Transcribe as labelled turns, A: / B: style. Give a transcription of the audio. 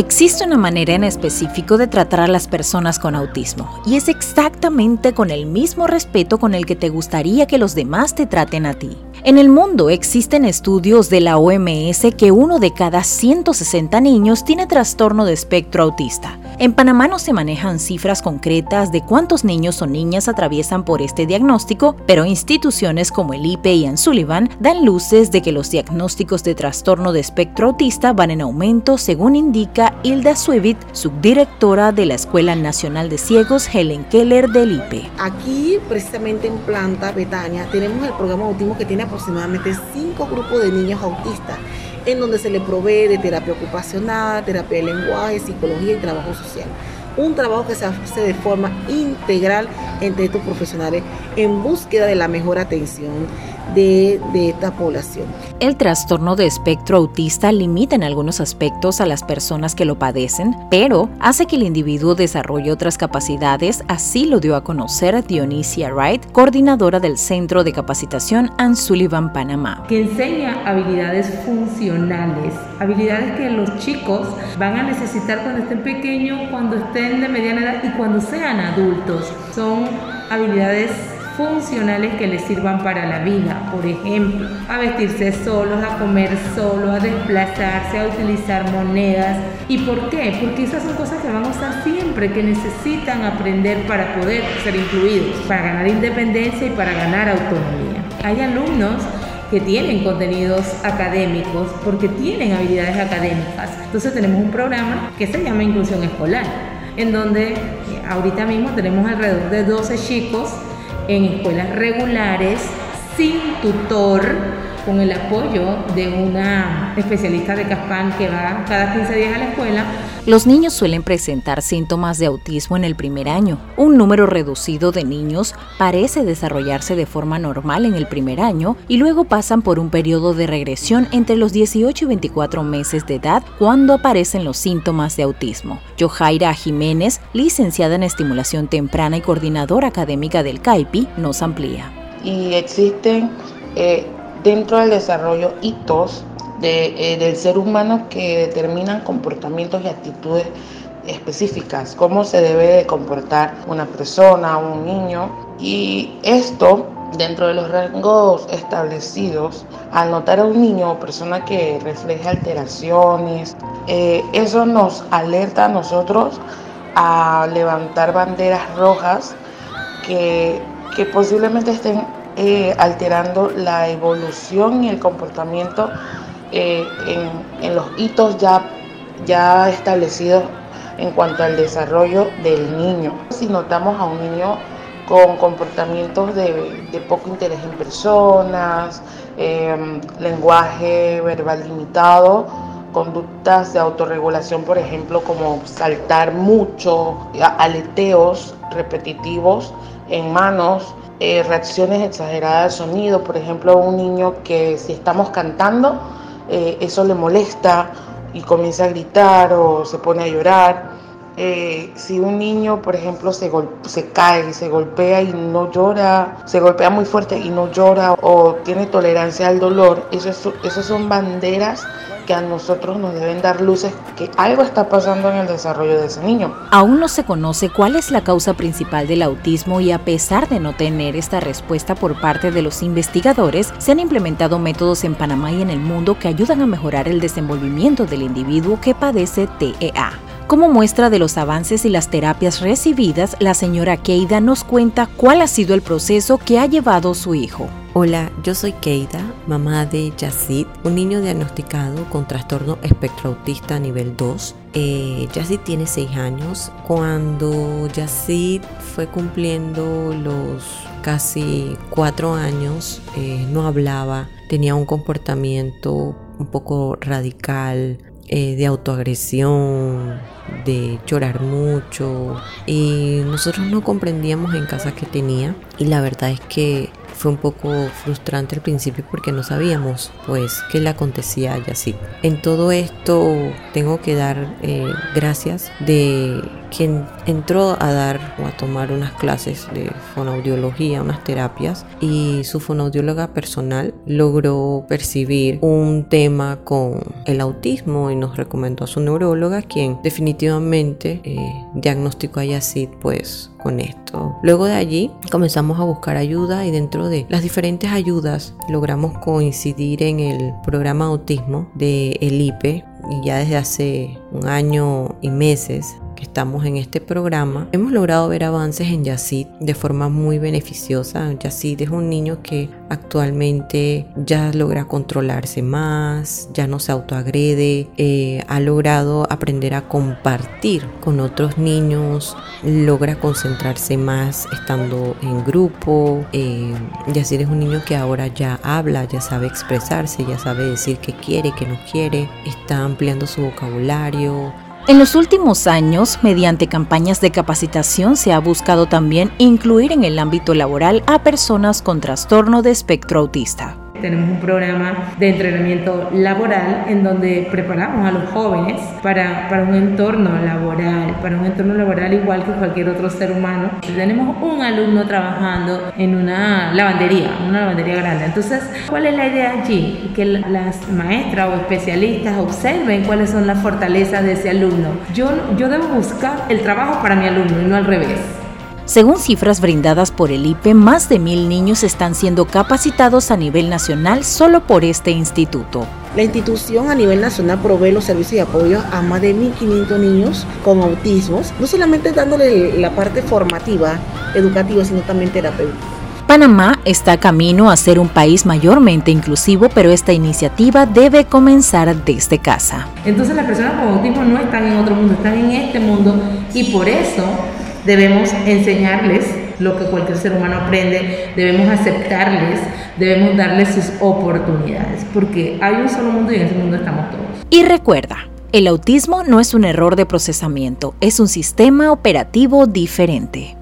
A: Existe una manera en específico de tratar a las personas con autismo y es exactamente con el mismo respeto con el que te gustaría que los demás te traten a ti. En el mundo existen estudios de la OMS que uno de cada 160 niños tiene trastorno de espectro autista. En Panamá no se manejan cifras concretas de cuántos niños o niñas atraviesan por este diagnóstico, pero instituciones como el IPE y Sullivan dan luces de que los diagnósticos de trastorno de espectro autista van en aumento, según indica Hilda Suevit, subdirectora de la Escuela Nacional de Ciegos Helen Keller del IPE.
B: Aquí, precisamente en Planta Betania, tenemos el programa Autismo que tiene aproximadamente cinco grupos de niños autistas, en donde se le provee de terapia ocupacional, terapia de lenguaje, psicología y trabajo social. Un trabajo que se hace de forma integral entre estos profesionales en búsqueda de la mejor atención de, esta población.
A: El trastorno de espectro autista limita en algunos aspectos a las personas que lo padecen, pero hace que el individuo desarrolle otras capacidades, así lo dio a conocer Dionisia Wright, coordinadora del Centro de Capacitación Ann Sullivan Panamá.
C: Que enseña habilidades funcionales, habilidades que los chicos van a necesitar cuando estén pequeños, cuando estén de mediana edad y cuando sean adultos. Son habilidades funcionales que les sirvan para la vida, por ejemplo, a vestirse solos, a comer solos, a desplazarse, a utilizar monedas. ¿Y por qué? Porque esas son cosas que van a usar siempre, que necesitan aprender para poder ser incluidos, para ganar independencia y para ganar autonomía. Hay alumnos que tienen contenidos académicos porque tienen habilidades académicas. Entonces tenemos un programa que se llama Inclusión Escolar, en donde ahorita mismo tenemos alrededor de 12 chicos en escuelas regulares sin tutor con el apoyo de una especialista de Caspan que va cada 15 días a la escuela.
A: Los niños suelen presentar síntomas de autismo en el primer año. Un número reducido de niños parece desarrollarse de forma normal en el primer año y luego pasan por un periodo de regresión entre los 18 y 24 meses de edad cuando aparecen los síntomas de autismo. Johaira Jiménez, licenciada en estimulación temprana y coordinadora académica del CAIPI, nos amplía.
D: Y existen eh, dentro del desarrollo hitos eh, del ser humano que determinan comportamientos y actitudes específicas, cómo se debe de comportar una persona, un niño. Y esto, dentro de los rangos establecidos, al notar a un niño o persona que refleje alteraciones, eh, eso nos alerta a nosotros a levantar banderas rojas que, que posiblemente estén eh, alterando la evolución y el comportamiento eh, en, los hitos ya, ya establecidos en cuanto al desarrollo del niño. Si notamos a un niño con comportamientos de, poco interés en personas, em, lenguaje verbal limitado, conductas de autorregulación, por ejemplo, como saltar mucho, aleteos repetitivos en manos, eh, reacciones exageradas al sonido, por ejemplo, un niño que si estamos cantando, eh, eso le molesta y comienza a gritar o se pone a llorar. Eh, si un niño, por ejemplo, se, se cae, se golpea y no llora, se golpea muy fuerte y no llora o tiene tolerancia al dolor, eso, esas son banderas que a nosotros nos deben dar luces que algo está pasando en el desarrollo de ese niño.
A: Aún no se conoce cuál es la causa principal del autismo y a pesar de no tener esta respuesta por parte de los investigadores, se han implementado métodos en Panamá y en el mundo que ayudan a mejorar el desenvolvimiento del individuo que padece TEA. Como muestra de los avances y las terapias recibidas, la señora Keida nos cuenta cuál ha sido el proceso que ha llevado su hijo.
E: Hola, yo soy Keida, mamá de Yacid, un niño diagnosticado con trastorno espectro autista nivel 2. Eh, tiene 6 años. Cuando Yacid fue cumpliendo los casi 4 años, eh, no hablaba, tenía un comportamiento un poco radical, eh, de autoagresión, de llorar mucho y nosotros no comprendíamos en casa qué tenía y la verdad es que fue un poco frustrante al principio porque no sabíamos pues qué le acontecía a Yacid. En todo esto tengo que dar eh, gracias de quien entró a dar o a tomar unas clases de fonoaudiología, unas terapias, y su fonoaudióloga personal logró percibir un tema con el autismo y nos recomendó a su neuróloga, quien definitivamente eh, diagnosticó a Yacid pues con esto. Luego de allí comenzamos a buscar ayuda y dentro de las diferentes ayudas logramos coincidir en el programa autismo de el IPE y ya desde hace un año y meses estamos en este programa, hemos logrado ver avances en Yacid de forma muy beneficiosa. Yacid es un niño que actualmente ya logra controlarse más, ya no se autoagrede, eh, ha logrado aprender a compartir con otros niños, logra concentrarse más estando en grupo. Eh, es un niño que ahora ya habla, ya sabe expresarse, ya sabe decir qué quiere, qué no quiere, está ampliando su vocabulario,
A: en los últimos años, mediante campañas de capacitación, se ha buscado también incluir en el ámbito laboral a personas con trastorno de espectro autista.
C: Tenemos un programa de entrenamiento laboral en donde preparamos a los jóvenes para, para un entorno laboral, para un entorno laboral igual que cualquier otro ser humano. Tenemos un alumno trabajando en una lavandería, una lavandería grande. Entonces, ¿cuál es la idea allí? Que las maestras o especialistas observen cuáles son las fortalezas de ese alumno. Yo, yo debo buscar el trabajo para mi alumno y no al revés.
A: Según cifras brindadas por el IPE, más de mil niños están siendo capacitados a nivel nacional solo por este instituto.
B: La institución a nivel nacional provee los servicios de apoyo a más de 1.500 niños con autismos, no solamente dándole la parte formativa, educativa, sino también terapéutica.
A: Panamá está camino a ser un país mayormente inclusivo, pero esta iniciativa debe comenzar desde casa.
C: Entonces las personas con autismo no están en otro mundo, están en este mundo y por eso debemos enseñarles lo que cualquier ser humano aprende, debemos aceptarles, debemos darles sus oportunidades, porque hay un solo mundo y en ese mundo estamos todos.
A: Y recuerda, el autismo no es un error de procesamiento, es un sistema operativo diferente.